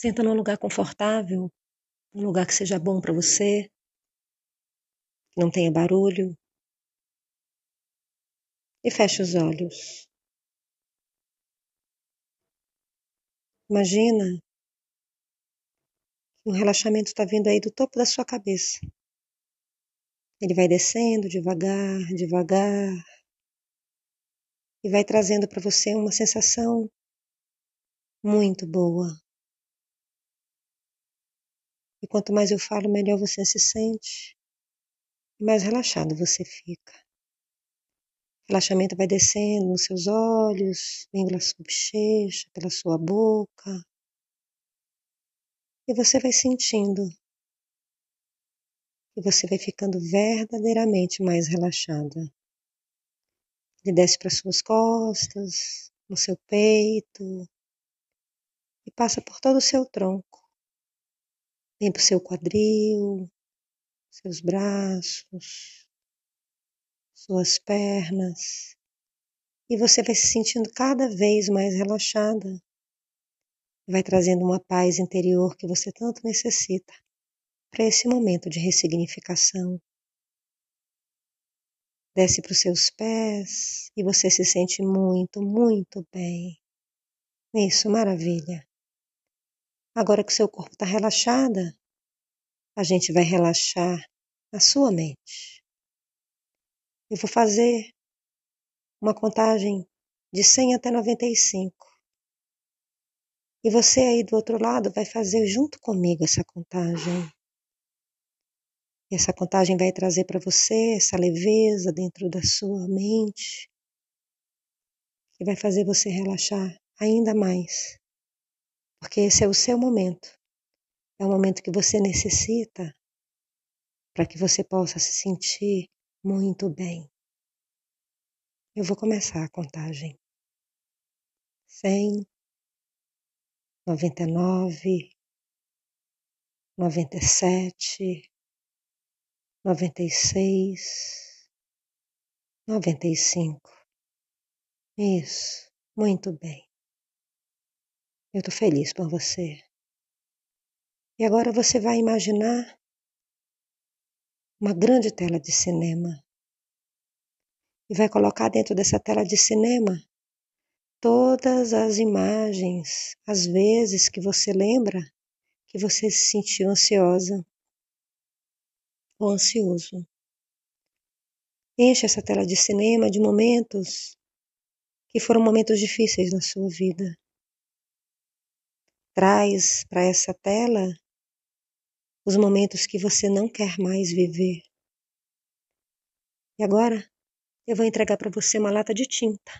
Senta num lugar confortável, um lugar que seja bom para você, que não tenha barulho. E feche os olhos. Imagina que um relaxamento está vindo aí do topo da sua cabeça. Ele vai descendo devagar, devagar, e vai trazendo para você uma sensação muito boa. E quanto mais eu falo, melhor você se sente e mais relaxado você fica. O relaxamento vai descendo nos seus olhos, vem pela sua bochecha, pela sua boca. E você vai sentindo e você vai ficando verdadeiramente mais relaxada. Ele desce para suas costas, no seu peito e passa por todo o seu tronco. Para o seu quadril, seus braços, suas pernas. E você vai se sentindo cada vez mais relaxada. Vai trazendo uma paz interior que você tanto necessita para esse momento de ressignificação. Desce para os seus pés e você se sente muito, muito bem. Isso, maravilha. Agora que seu corpo está relaxada, a gente vai relaxar a sua mente. Eu vou fazer uma contagem de 100 até 95. E você aí do outro lado vai fazer junto comigo essa contagem. E essa contagem vai trazer para você essa leveza dentro da sua mente, que vai fazer você relaxar ainda mais. Porque esse é o seu momento. É o momento que você necessita para que você possa se sentir muito bem. Eu vou começar a contagem. Cem, noventa e nove, noventa e sete, noventa e seis, noventa e cinco. Isso, muito bem. Eu estou feliz por você. E agora você vai imaginar uma grande tela de cinema e vai colocar dentro dessa tela de cinema todas as imagens, as vezes que você lembra que você se sentiu ansiosa ou ansioso. Enche essa tela de cinema de momentos que foram momentos difíceis na sua vida. Traz para essa tela os momentos que você não quer mais viver. E agora eu vou entregar para você uma lata de tinta.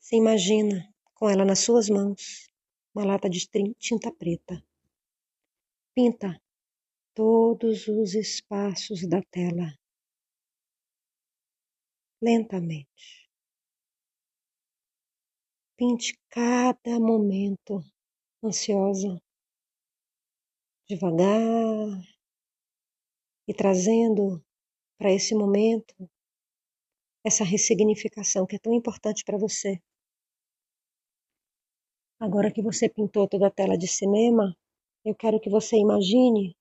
Você imagina com ela nas suas mãos, uma lata de tinta preta. Pinta todos os espaços da tela. Lentamente. Pinte cada momento ansiosa, devagar e trazendo para esse momento essa ressignificação que é tão importante para você. Agora que você pintou toda a tela de cinema, eu quero que você imagine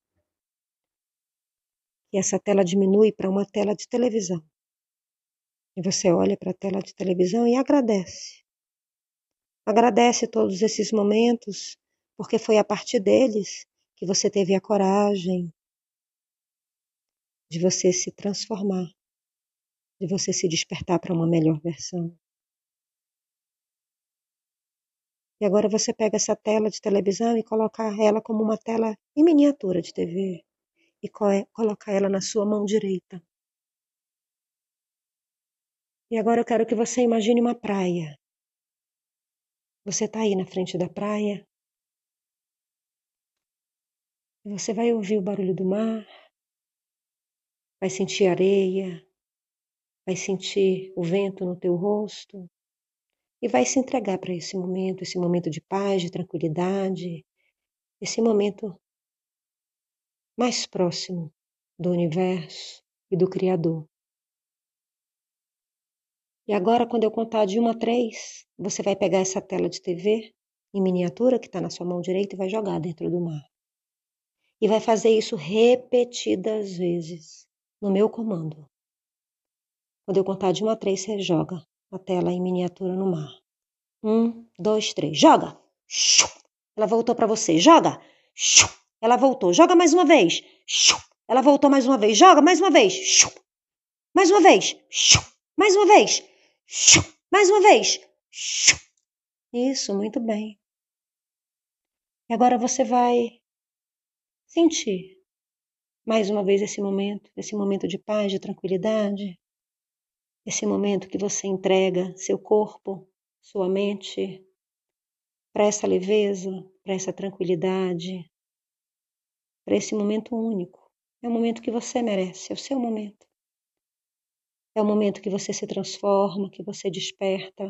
que essa tela diminui para uma tela de televisão. E você olha para a tela de televisão e agradece. Agradece todos esses momentos, porque foi a partir deles que você teve a coragem de você se transformar, de você se despertar para uma melhor versão. E agora você pega essa tela de televisão e coloca ela como uma tela em miniatura de TV e coloca ela na sua mão direita. E agora eu quero que você imagine uma praia. Você está aí na frente da praia. Você vai ouvir o barulho do mar, vai sentir areia, vai sentir o vento no teu rosto e vai se entregar para esse momento, esse momento de paz, de tranquilidade, esse momento mais próximo do universo e do Criador. E agora, quando eu contar de uma a três, você vai pegar essa tela de TV em miniatura que está na sua mão direita e vai jogar dentro do mar. E vai fazer isso repetidas vezes, no meu comando. Quando eu contar de uma a três, você joga a tela em miniatura no mar. Um, dois, três. Joga! Ela voltou para você. Joga! Ela voltou. Joga mais uma vez. Ela voltou mais uma vez. Joga mais uma vez. Mais uma vez. Mais uma vez. Mais uma vez. Isso, muito bem. E agora você vai sentir mais uma vez esse momento, esse momento de paz, de tranquilidade, esse momento que você entrega seu corpo, sua mente para essa leveza, para essa tranquilidade, para esse momento único. É o momento que você merece, é o seu momento. É o momento que você se transforma, que você desperta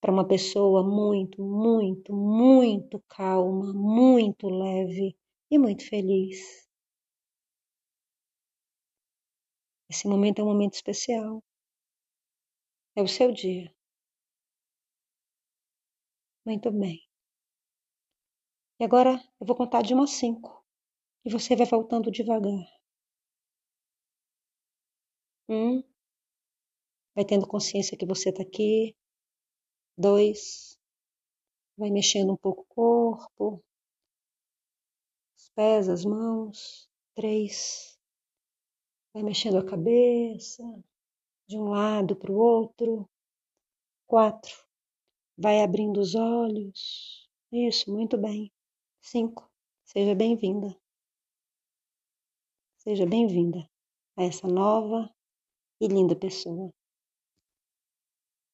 para uma pessoa muito, muito, muito calma, muito leve e muito feliz. Esse momento é um momento especial. É o seu dia. Muito bem. E agora eu vou contar de uma a cinco. E você vai voltando devagar. Um. Vai tendo consciência que você está aqui. Dois. Vai mexendo um pouco o corpo. Os pés, as mãos. Três. Vai mexendo a cabeça de um lado para o outro. Quatro. Vai abrindo os olhos. Isso, muito bem. Cinco. Seja bem-vinda. Seja bem-vinda a essa nova e linda pessoa.